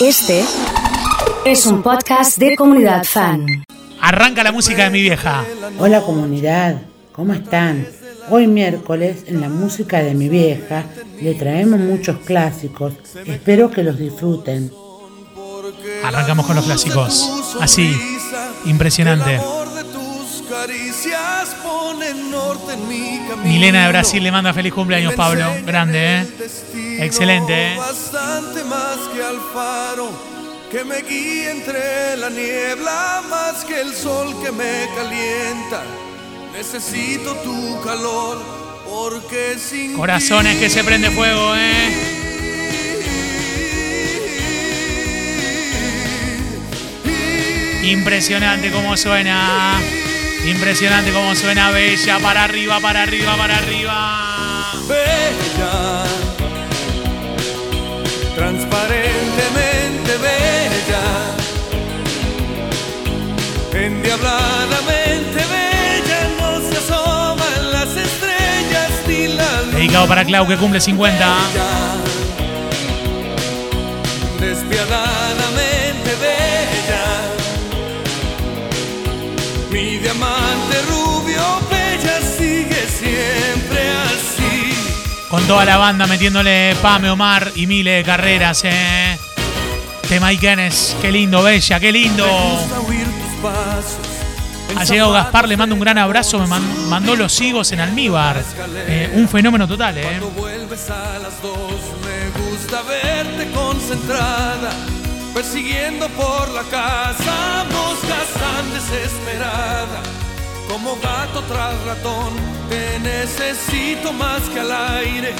Este es un podcast de comunidad fan. Arranca la música de mi vieja. Hola comunidad, ¿cómo están? Hoy miércoles en la música de mi vieja le traemos muchos clásicos. Espero que los disfruten. Arrancamos con los clásicos. Así, impresionante. Milena de Brasil le manda feliz cumpleaños, Pablo. Grande, ¿eh? Excelente, ¿eh? Bastante más que al faro que me guía entre la niebla, más que el sol que me calienta. Necesito tu calor porque sin Corazones que se prende fuego, ¿eh? Impresionante cómo suena. Impresionante cómo suena Bella. Para arriba, para arriba, para arriba. bella, transparentemente bella, endiabladamente bella, no se asoman las estrellas ni la. Dedicado para Clau que cumple 50. despiadadamente diamante rubio bella sigue siempre así. Con toda la banda metiéndole Pame, Omar y Mile de carreras, ¿eh? Tema Ikenes. Qué lindo, Bella, qué lindo. Ha llegado Gaspar, le mando un gran abrazo. Me man- mandó los higos en almíbar. Eh, un fenómeno total, ¿eh? Cuando vuelves a las dos, me gusta verte concentrada, persiguiendo por la casa, moscas tan desesperada. Como gato tras ratón, te necesito más que al aire,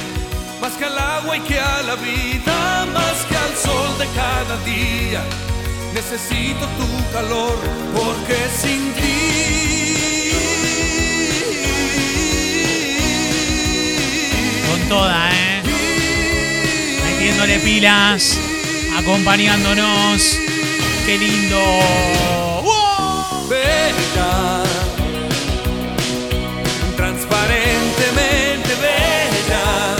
más que al agua y que a la vida, más que al sol de cada día. Necesito tu calor, porque sin ti. Con toda, ¿eh? Metiéndole pilas, acompañándonos. Qué lindo. ¡Wow! bella, transparentemente bella,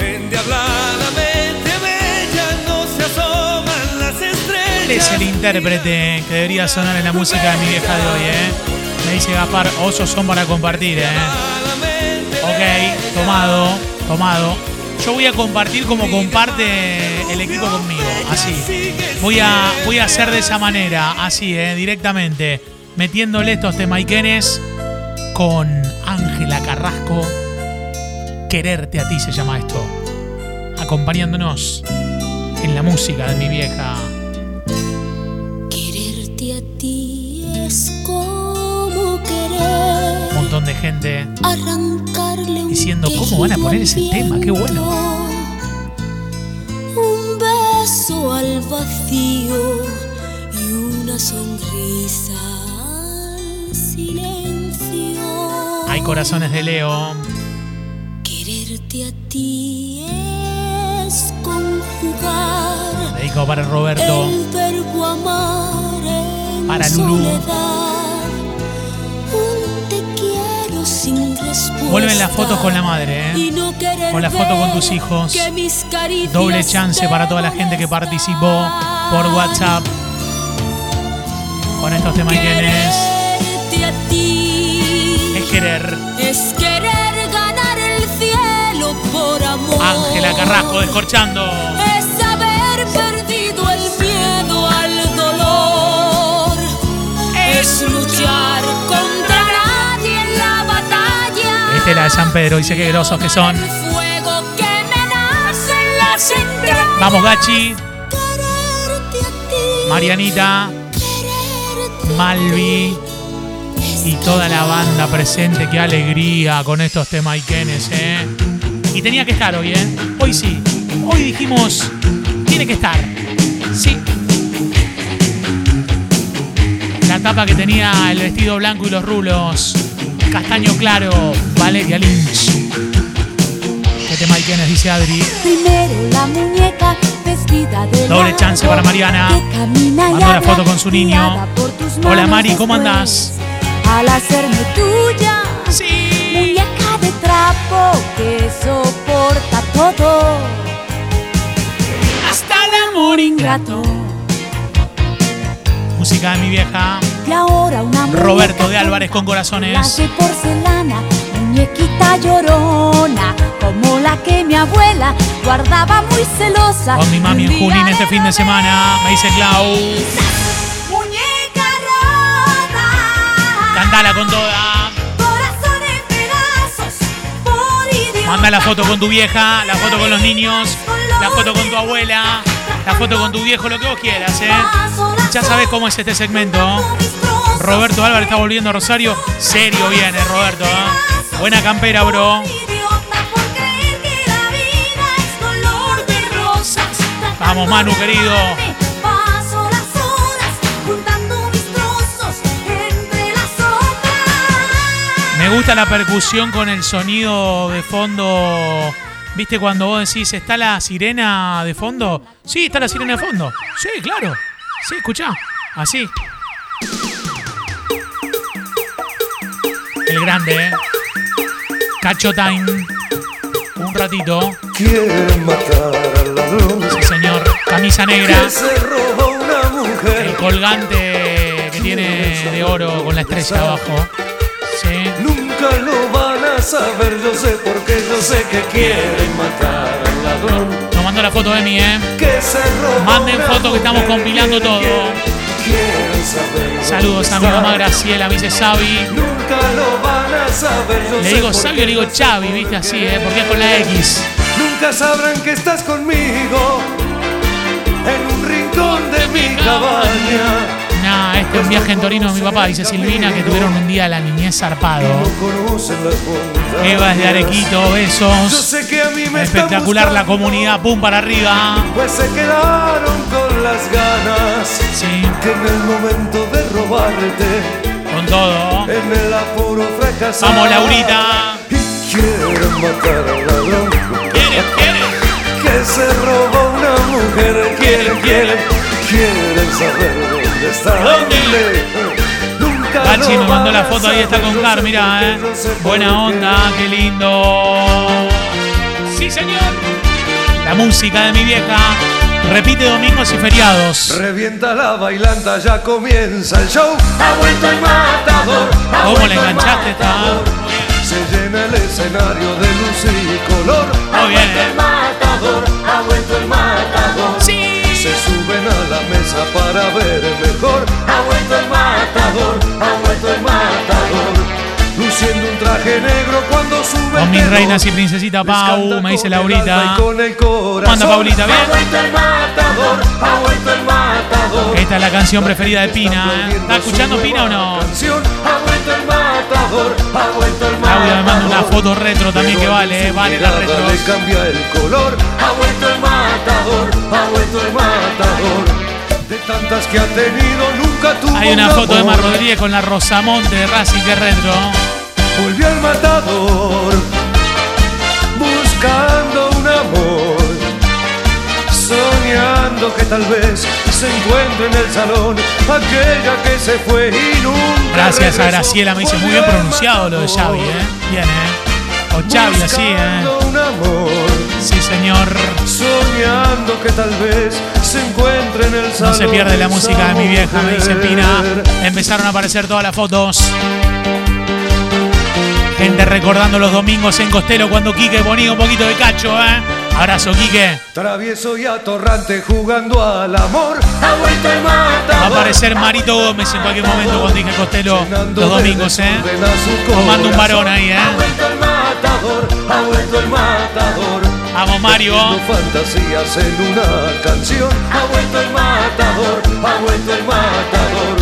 endiabladamente bella, no se asoman las estrellas. Él es el intérprete que debería sonar en la música de mi vieja de hoy, ¿eh? Me dice Gaspar, osos son para compartir, ¿eh? Ok, tomado, tomado. Yo voy a compartir como comparte el equipo conmigo, así. Voy a, voy a hacer de esa manera, así, eh, directamente. Metiéndole estos temaiquenes con Ángela Carrasco. Quererte a ti se llama esto. Acompañándonos en la música de mi vieja. Montón de gente diciendo cómo van a poner ese tema, qué bueno. Un beso al vacío y una sonrisa al silencio. Hay corazones de Leo. Quererte a ti es conjugar Dedicado para Roberto. el verbo amar en Para Lulú. soledad. Vuelven las fotos con la madre, ¿eh? Con la foto con tus hijos. Doble chance para toda la gente que participó por WhatsApp con estos temaiquenes. Quererte a ti Es querer. es querer ganar el cielo por amor. Ángela Carrasco descorchando. Batalla. Esta es la de San Pedro. Dice que grosos que son. Vamos, Gachi. Marianita. Malvi. Y toda la banda presente. Qué alegría con estos temaiquenes, ¿eh? Y tenía que estar hoy, ¿eh? Hoy sí. Hoy dijimos, tiene que estar. Sí. La tapa que tenía el vestido blanco y los rulos. Castaño claro, Valeria Lynch. ¿Qué temaiquenes? Dice Adri. Primero la muñeca vestida de Doble chance para Mariana. la habla, foto con su niño. Hola Mari, ¿cómo andás? Al hacerme tuya, Sí. muñeca de trapo que soporta todo. ingrato. Música de mi vieja. De ahora una Roberto de Álvarez con corazones. La de porcelana, muñequita llorona, como la que mi abuela guardaba muy celosa. Con mi mami en Junín este fin de semana. Me dice Clau. Muñeca rota. Cantala con toda. Corazón en pedazos, por. Manda la foto con tu vieja, la foto con los niños, la foto con tu abuela, la foto con tu viejo, lo que vos quieras, ¿eh? Ya sabes cómo es este segmento. Roberto Álvarez está volviendo a Rosario. Serio viene, Roberto. Buena campera, bro. Vamos, Manu, querido. Me gusta la percusión con el sonido de fondo. ¿Viste cuando vos decís, ¿está la sirena de fondo? Sí, está la sirena de fondo. Sí, claro. Sí, escuchá. Así. El grande, ¿eh? Cacho Time. Un ratito. Quieren matar al ladrón Sí, señor. Camisa negra. se roba una El mujer. colgante que tiene de oro con la estrella abajo. Sí. Nunca lo van a saber, yo sé porque yo sé que quieren matar al ladrón. Nos mandó la foto de mí, ¿eh? Que se roba Manden una foto que estamos compilando todo. Saludos a mi mamá. Graciela, me dice Xavi. Nunca lo van a saber, yo Le digo Xavi le digo por viste así, ¿eh? Porque es con la X. Nunca sabrán que estás conmigo en un rincón de mi cabaña. Nah, este es un viaje en Torino mi papá, dice Silvina, que tuvieron un día la niñez zarpado. Eva es de Arequito, besos. Espectacular la comunidad, pum para arriba. Pues se quedaron con las ganas Sí, que en el momento de robarte, con todo. en el apuro. Vamos, Laurita. Y quieren matar al ladrón ¿Quieren? ¿Quieren? que se robó una mujer. Quieren, quieren, quieren saber dónde está. ¿Dónde? Nunca Gachi lo me mandó la foto, ahí está con Car, por eh. Buena onda, qué lindo. Sí, señor. La música de mi vieja repite domingos y feriados. Revienta la bailanta, ya comienza el show. Ha vuelto el matador. ha ¿Cómo vuelto le el enganchaste esta? matador. Se llena el escenario de luz y color. Ha Muy bien, vuelto el matador, ha vuelto el matador. Sí. Se suben a la mesa para ver mejor. Ha vuelto el matador, ha vuelto el matador. Luciendo un traje negro cuando sube Con el mis reinas y princesita Pau, me dice el Laurita. el. Manda, Paulita, bien. Ha vuelto el matador, ha vuelto el matador. Esta es la canción preferida de Pina. ¿Está escuchando Pina o no? Canción, ha vuelto el matador, ha vuelto el Claudia me manda una matador. foto retro también que vale, eh, vale la retro. Le cambia el color, ha vuelto el matador, ha vuelto el matador. De tantas que ha tenido, nunca tuvo Hay una un foto de amor. Mar Rodríguez con la Rosamonte de Racing que retro. Volvió el matador, buscando un amor, soñando que tal vez se encuentre en el salón aquella que se fue y nunca Gracias a. Graciela, me dice muy bien pronunciado lo de Xavi, ¿eh? Bien, ¿eh? O Xavi, así, ¿eh? buscando un amor, Sí, señor. soñando que tal vez se encuentre en el salón No se pierde la música de mi vieja, me dice Pina. Empezaron a aparecer todas las fotos. Gente recordando los domingos en Costello cuando Quique ponía un poquito de cacho, ¿eh? Abrazo, Quique. Travieso y atorrante jugando al amor. Ha vuelto el matador. Va a aparecer Marito Gómez en cualquier momento cuando dije Costello los domingos, ¿eh? manda un varón ahí, ¿eh? Ha vuelto el matador, ha vuelto el matador. Vamos, Mario. Fantasías en una canción. Ha vuelto el matador, ha vuelto el matador.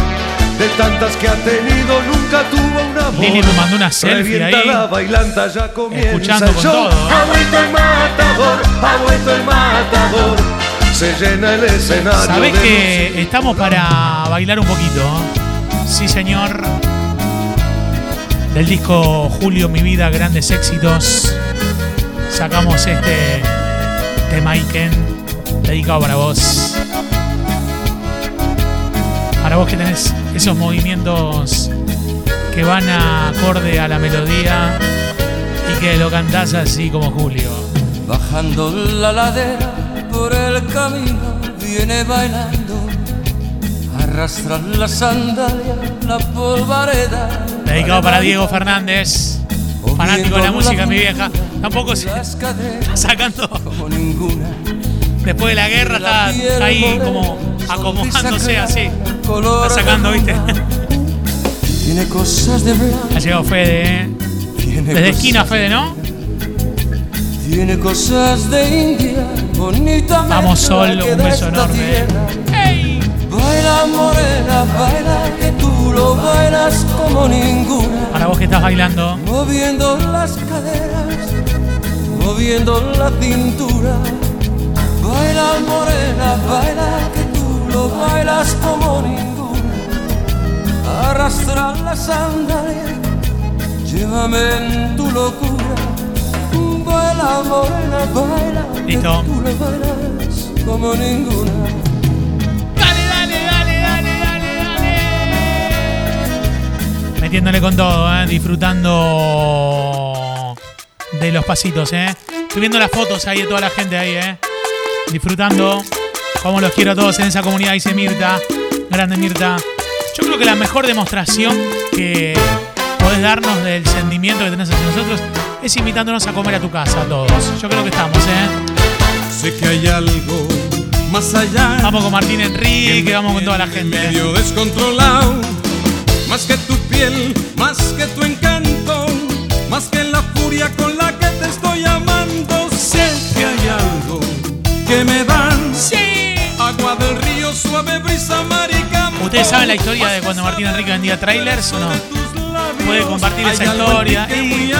De tantas que ha tenido, nunca tuvo un amor. Lili me mandó una selfie ahí. la bailanta, ya comienza Escuchando con todo. Ha vuelto el matador, ha vuelto el matador. Se llena el escenario. ¿Sabés que estamos para bailar un poquito? Sí, señor. Del disco Julio, mi vida, grandes éxitos. Sacamos este tema Iken, dedicado para vos. Para vos que tenés esos movimientos que van acorde a la melodía y que lo cantás así como Julio. Bajando la ladera por el camino viene bailando, arrastra la sandalia, la polvareda. Dedicado para Diego Fernández, fanático de la música, mi vieja. Tampoco se está sacando. como ninguna. Después de la guerra está, está ahí como acomodándose así. Color Está sacando, ¿viste? Tiene cosas de blanco. Ha llegado Fede, ¿eh? Tiene Desde esquina, Fede, ¿no? Tiene cosas de India, bonita. Vamos, mezcla Sol, que un beso enorme. tierra. ¡Ey! Baila morena, baila que tú lo bailas como ninguna. Para vos que estás bailando. Moviendo las caderas, moviendo la cintura. Baila morena, baila que tú lo bailas como ninguna. Arrastra la sandalia, llévame en tu locura. Baila morena, baila Listo. tú lo bailas como ninguna. Dale, dale, dale, dale, dale, dale. Metiéndole con todo, ¿eh? disfrutando de los pasitos, ¿eh? Estoy viendo las fotos ahí de toda la gente ahí, ¿eh? Disfrutando. Como los quiero a todos en esa comunidad, dice Mirta. Grande Mirta. Yo creo que la mejor demostración que podés darnos del sentimiento que tenés hacia nosotros es invitándonos a comer a tu casa, a todos. Yo creo que estamos, ¿eh? Sé que hay algo más allá. Vamos con Martín Enrique, vamos con toda la gente. Medio descontrolado. Más que tu piel, más que tu encanto. Más que la furia con la que te estoy amando. Sé que hay algo que me dan. Suave brisa marica. ¿Ustedes saben la historia de cuando Martín Enrique vendía trailers o no? Puede compartir esa historia. Y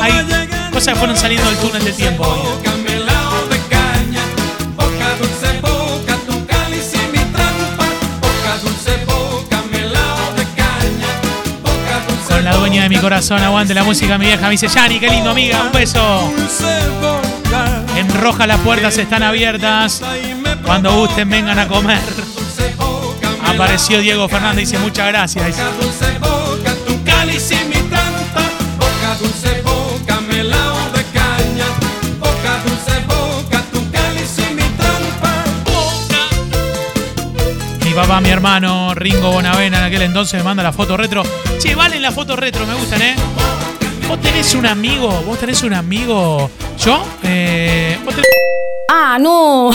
hay cosas que fueron saliendo del túnel de tiempo hoy. La dueña de mi corazón, aguante la música, mi vieja. Me dice, Yani, qué lindo, amiga, un beso. En roja las puertas están abiertas. Cuando gusten, vengan a comer. Apareció Diego Fernández, dice, muchas gracias. Dice, y mi y papá, mi hermano, Ringo Bonavena, en aquel entonces me manda la foto retro. Che, valen la foto retro, me gustan, ¿eh? ¿Vos tenés un amigo? ¿Vos tenés un amigo? ¿Yo? Eh, ¿Vos tenés... Ah, no.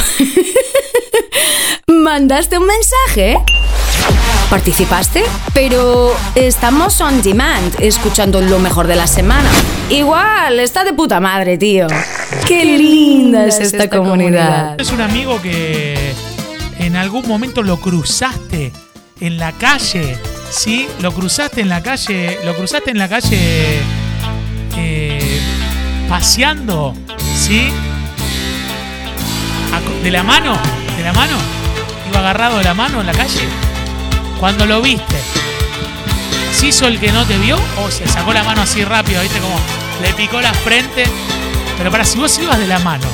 ¿Mandaste un mensaje? ¿Participaste? Pero estamos on demand, escuchando lo mejor de la semana. Igual, está de puta madre, tío. Qué linda es esta comunidad. ¿Tenés un amigo que en algún momento lo cruzaste en la calle? ¿Sí? Lo cruzaste en la calle. Lo cruzaste en la calle eh, paseando. ¿Sí? ¿De la mano? ¿De la mano? ¿Iba agarrado de la mano en la calle? Cuando lo viste, ¿se hizo el que no te vio o se sacó la mano así rápido? ¿Viste? Como le picó la frente. Pero para si vos ibas de la mano,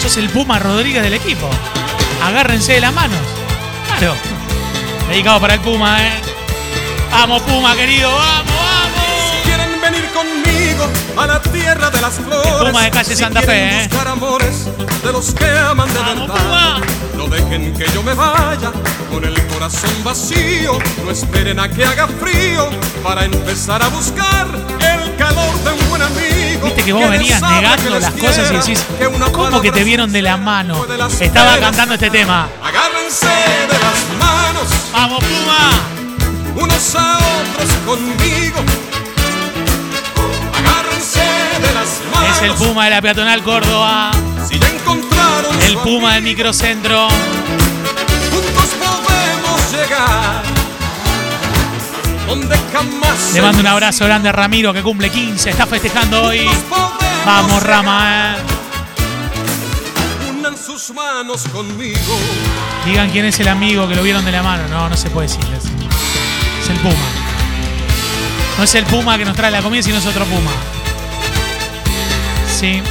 sos el Puma Rodríguez del equipo. Agárrense de las manos. Claro. Dedicado para el Puma, ¿eh? Vamos, Puma, querido, vamos. Conmigo a la tierra de las flores. Puma de calle Santa Fe, ¿eh? buscar amores de los que aman de Vamos, verdad. Puma. No dejen que yo me vaya con el corazón vacío. No esperen a que haga frío para empezar a buscar el calor de un buen amigo. Viste que vos venías negando las cosas y decís, que ¿cómo que te vieron de la mano? las Estaba penas. cantando este tema. Agárrense de las manos ¡Vamos, Puma! unos a otros conmigo. Es el Puma de la peatonal Córdoba. Si ya encontraron El Puma del microcentro. Juntos podemos llegar. Donde jamás. Le mando un abrazo grande a Ramiro que cumple 15. Está festejando hoy. Vamos. Rama, ¿eh? Unan sus manos conmigo. Digan quién es el amigo que lo vieron de la mano. No, no se puede decirles. Es el Puma. No es el Puma que nos trae la comida, sino es otro Puma. Sí.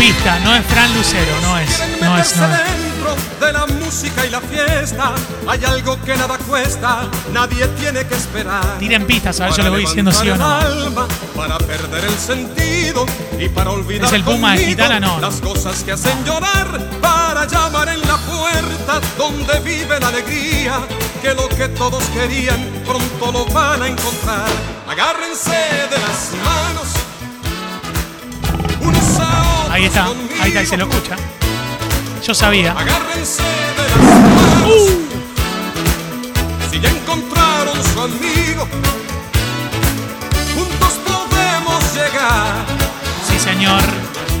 Pista, no es Fran Lucero, no es. No es, no es. dentro de la música y la fiesta. Hay algo que nada cuesta, nadie tiene que esperar. Tiren pistas, a ver, yo le voy diciendo sí o no. el alma, para perder el sentido y para olvidar ¿Es el Puma de conmigo Gitana? No. las cosas que hacen llorar para llamar en la puerta donde vive la alegría que lo que todos querían pronto lo van a encontrar agárrense de las manos Ahí está, ahí está, y se lo escucha. Yo sabía. agárrense de las manos si ya encontraron su amigo juntos podemos llegar Sí, señor.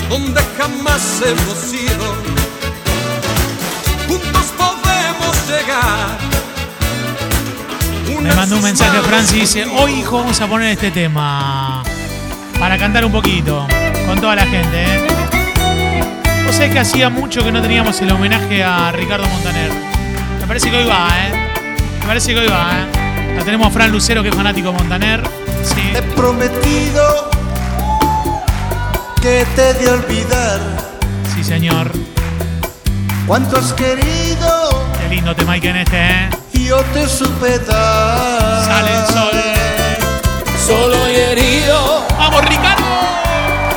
donde jamás hemos ido. Juntos podemos llegar. Me mandó un mensaje a Francis y dice, hoy hijo vamos a poner este tema para cantar un poquito con toda la gente. ¿eh? Vos sabés que hacía mucho que no teníamos el homenaje a Ricardo Montaner. Me parece que hoy va, ¿eh? Me parece que hoy va, ¿eh? La tenemos a Fran Lucero que es fanático de Montaner. Sí. He prometido que te de olvidar Sí, señor. cuánto has querido Qué lindo tema en este, ¿eh? yo te supe dar. Sale el sol. Solo y herido, ¡Vamos, Ricardo!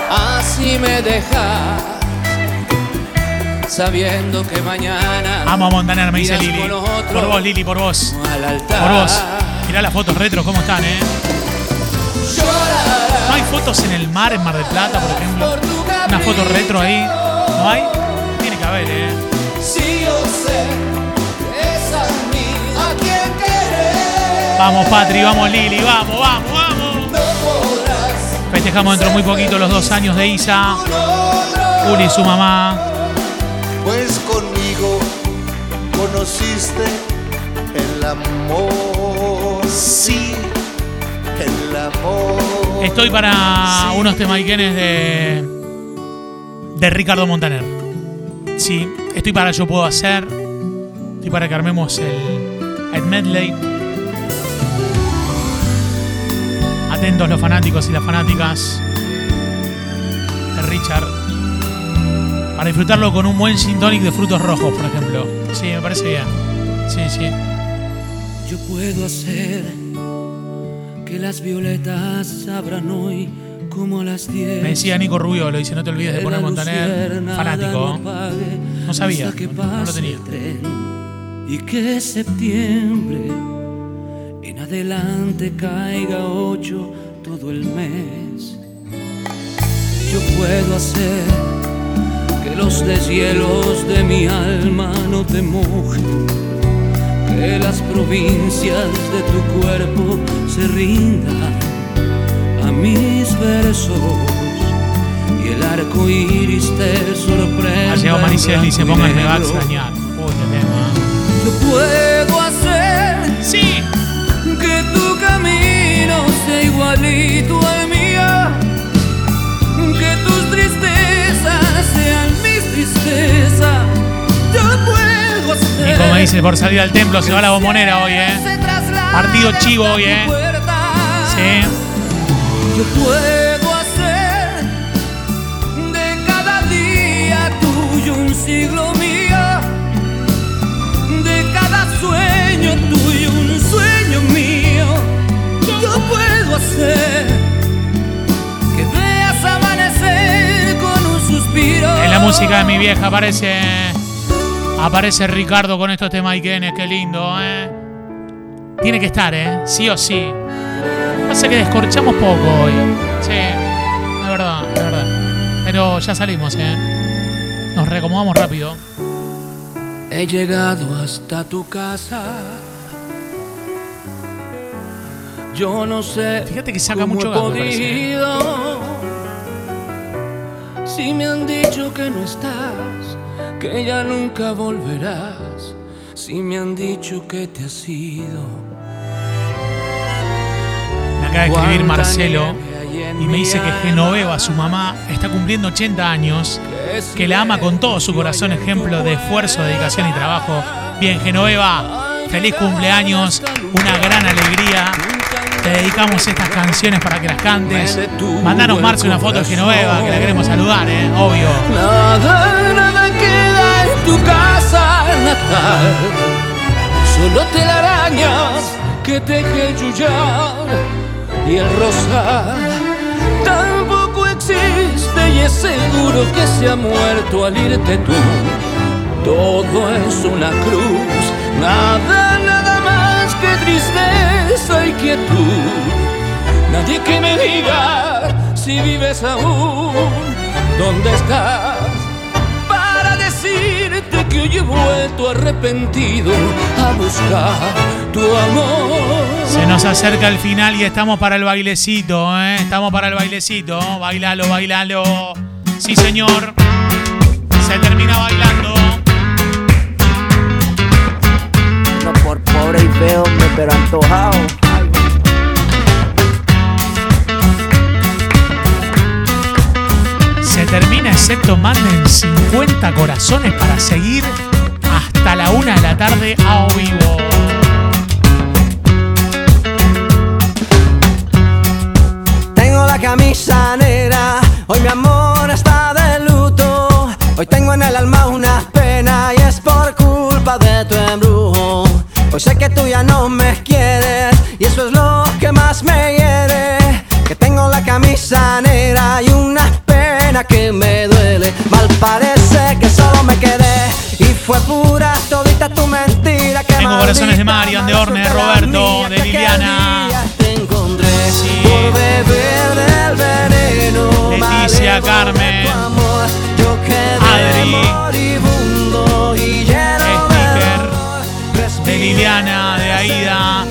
así me deja. Sabiendo que mañana Amo a Montaner, me dice Lili. Por vos, Lili, por vos. Por vos. Mirá las fotos retro, ¿cómo están, eh? ¿No hay fotos en el mar, en Mar del Plata, por ejemplo? Una foto retro ahí. ¿No hay? Tiene que haber, ¿eh? Vamos, Patri, vamos, Lili, vamos, vamos, vamos. Festejamos dentro de muy poquito los dos años de Isa. Uli y su mamá. Conociste el amor. Sí, el amor. Estoy para unos temaiquenes de. de Ricardo Montaner. Sí, estoy para Yo Puedo Hacer. Estoy para que armemos el, el medley. Atentos los fanáticos y las fanáticas de Richard. Para disfrutarlo con un buen gin tonic de frutos rojos, por ejemplo. Sí, me parece bien. Sí, sí. Yo puedo hacer que las violetas abran hoy como las 10. Me decía Nico Rubio, lo dice, no te olvides de poner Montaner. Fanático. No sabía, no lo tenía. Y que septiembre en adelante caiga ocho todo el mes. Yo puedo hacer que los deshielos de mi alma no te mojen, que las provincias de tu cuerpo se rindan a mis versos y el arco iris te sorprenda. Ha llegado en Maricel y se blanco ponga me va a extrañar. Tema. Yo puedo hacer Sí, que tu camino sea igualito al por salir al templo se va la bombonera hoy, ¿eh? Partido chivo a hoy, ¿eh? Sí. Yo puedo hacer de cada día tuyo un siglo mío, de cada sueño tuyo un sueño mío. Yo puedo hacer que veas amanecer con un suspiro. En la música de mi vieja aparece. Aparece Ricardo con estos temaiquenes, qué lindo, ¿eh? Tiene que estar, ¿eh? Sí o sí. Pasa que descorchamos poco hoy. Sí, es verdad, es verdad. Pero ya salimos, ¿eh? Nos reacomodamos rápido. He llegado hasta tu casa. Yo no sé. Fíjate que saca mucho parece, ¿eh? podido. Si me han dicho que no estás, que ya nunca volverás. Si me han dicho que te has ido. Me acaba de escribir Marcelo y me dice que Genoveva, su mamá, está cumpliendo 80 años, que la ama con todo su corazón, ejemplo de esfuerzo, dedicación y trabajo. Bien, Genoveva, feliz cumpleaños, una gran alegría te dedicamos estas canciones para que las cantes. Mandanos, Marce, una foto de Genoveva, que la queremos saludar, ¿eh? Obvio. Nada, nada queda en tu casa natal. Solo te telarañas que te yuyar y el rosal. Tampoco existe y es seguro que se ha muerto al irte tú. Todo es una cruz, nada tristeza y quietud. Nadie que me diga si vives aún, ¿dónde estás? Para decirte que hoy he vuelto arrepentido a buscar tu amor. Se nos acerca el final y estamos para el bailecito, ¿eh? Estamos para el bailecito. Bailalo, bailalo. Sí, señor. Se termina bailando. No por pobre y feo, pero antojado. Se termina excepto manden 50 corazones para seguir hasta la una de la tarde a vivo. Tengo la camisa negra, hoy mi amor está de luto. Hoy tengo en el alma Hoy sé que tú ya no me quieres y eso es lo que más me hiere. Que tengo la camisa negra y una pena que me duele. Mal parece que solo me quedé y fue pura todita tu mentira. Que Tengo corazones de Marian, de Orne, de Roberto, de Liliana. aquel día Te encontré Sí. por beber del veneno. Leticia, Carmen. Adri. Liliana, de Aida,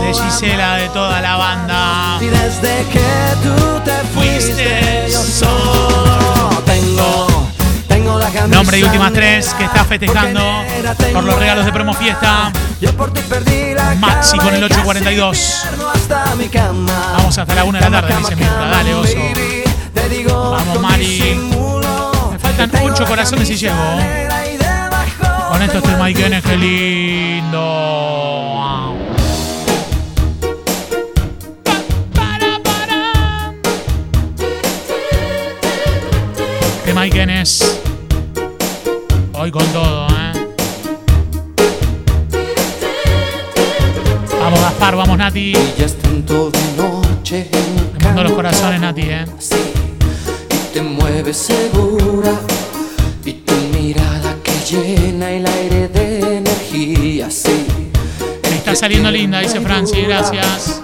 de Gisela, de toda la banda. Y desde que tú te fuiste, yo solo. tengo, tengo la camisa Nombre y últimas tres que está festejando por los regalos de promo fiesta. Maxi con el y casi 842. pierdo hasta mi cama. Vamos hasta la una de la tarde, dice Mirta. Dale, oso. Vamos, Mari. Me faltan que tengo ocho la corazones y llego. Con esto el Mike qué lindo. De Mike Enes. Hoy con todo, ¿eh? Vamos Gaspar, vamos Nati. Ya es tanto de noche mando los corazones Nati, ¿eh? Sí, y te mueves segura Está saliendo linda, dice Franci, gracias.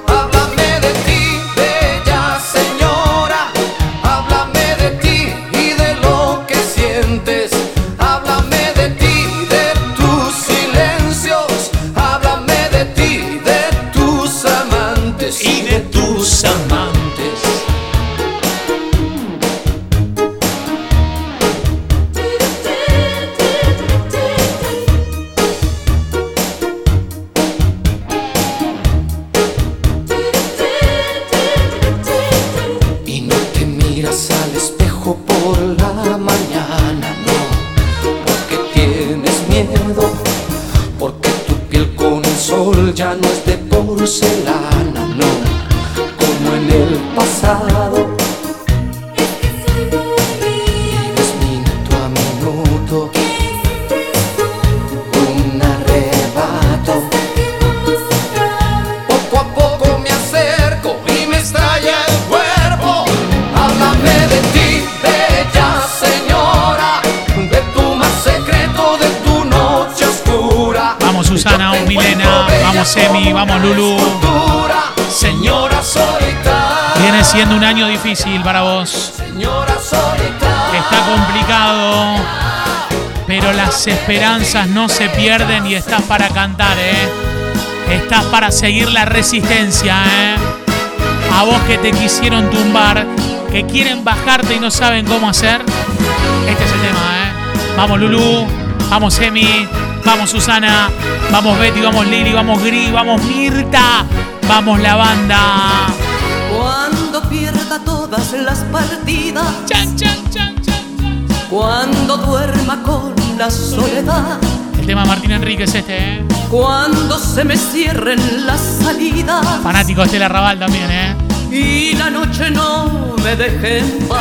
Siendo un año difícil para vos. Está complicado, pero las esperanzas no se pierden y estás para cantar, ¿eh? Estás para seguir la resistencia, ¿eh? A vos que te quisieron tumbar, que quieren bajarte y no saben cómo hacer. Este es el tema, ¿eh? Vamos Lulu, vamos Emi, vamos Susana, vamos Betty, vamos Lili, vamos Gris, vamos Mirta, vamos la banda. Pierda todas las partidas, Chan, chan, chan, chan, chan. cuando duerma con la soledad, El tema Martín Enríquez este, ¿eh? cuando se me cierren las salidas Fanático de Estela Raval también, ¿eh? y la noche no me deje en paz,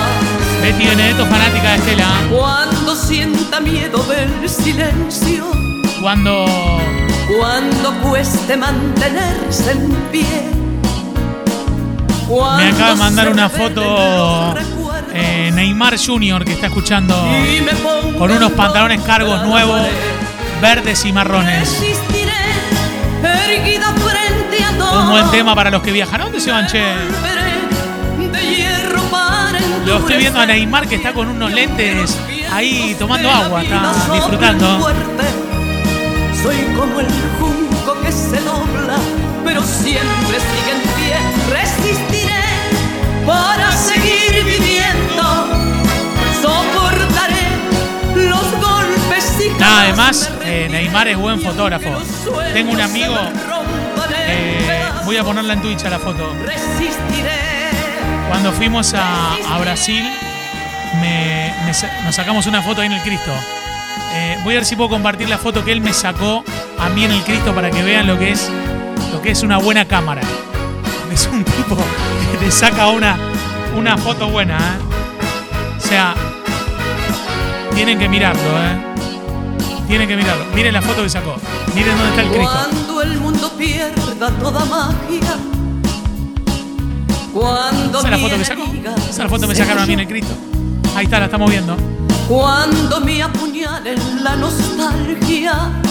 Betty Benedetto, fanática de Estela. cuando sienta miedo del silencio, Cuando, Cuando cueste mantenerse en pie. Me acaba de mandar una foto eh, Neymar Jr. que está escuchando con unos pantalones cargos nuevos, verdes y marrones. Un buen tema para los que viajan. ¿A dónde se van, che? Lo estoy viendo a Neymar que está con unos lentes ahí tomando agua, está disfrutando. Soy como el junco que se dobla, pero siempre sigue en pie. Resistiré para seguir viviendo. Soportaré los golpes y Nada, además, eh, Neymar es buen fotógrafo. Tengo un amigo. eh, voy a ponerla en Twitch a la foto. Resistiré. Cuando fuimos a, a Brasil, me- me sa- nos sacamos una foto ahí en el Cristo. Eh, voy a ver si puedo compartir la foto que él me sacó a mí en el Cristo para que vean lo que es, lo que es una buena cámara. Es un tipo que te saca una, una foto buena. ¿eh? O sea, tienen que mirarlo. ¿eh? Tienen que mirarlo. Miren la foto que sacó. Miren dónde está el Cristo. Cuando el mundo pierda toda magia. Cuando Esa es la foto que sacó. Esa es la foto que me sacaron a mí en el Cristo. Ahí está, la estamos viendo. Cuando me apuñalen la nostalgia.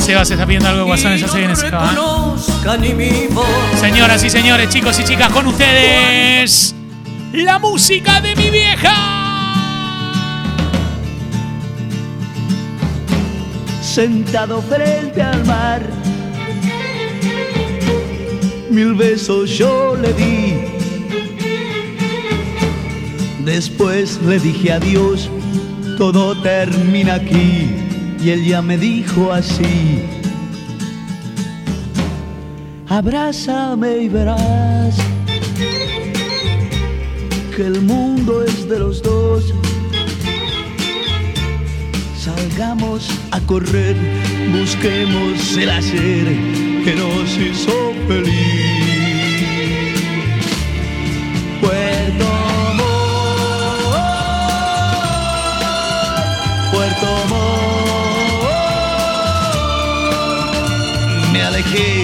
Se está pidiendo algo de WhatsApp, ya se viene. Señoras y señores, chicos y chicas, con ustedes, la música de mi vieja. sentado frente al mar. Mil besos yo le di. Después le dije adiós, todo termina aquí. Y ella me dijo así. Abrázame y verás que el mundo es de los dos. Salgamos a correr, busquemos el hacer que nos hizo feliz. key.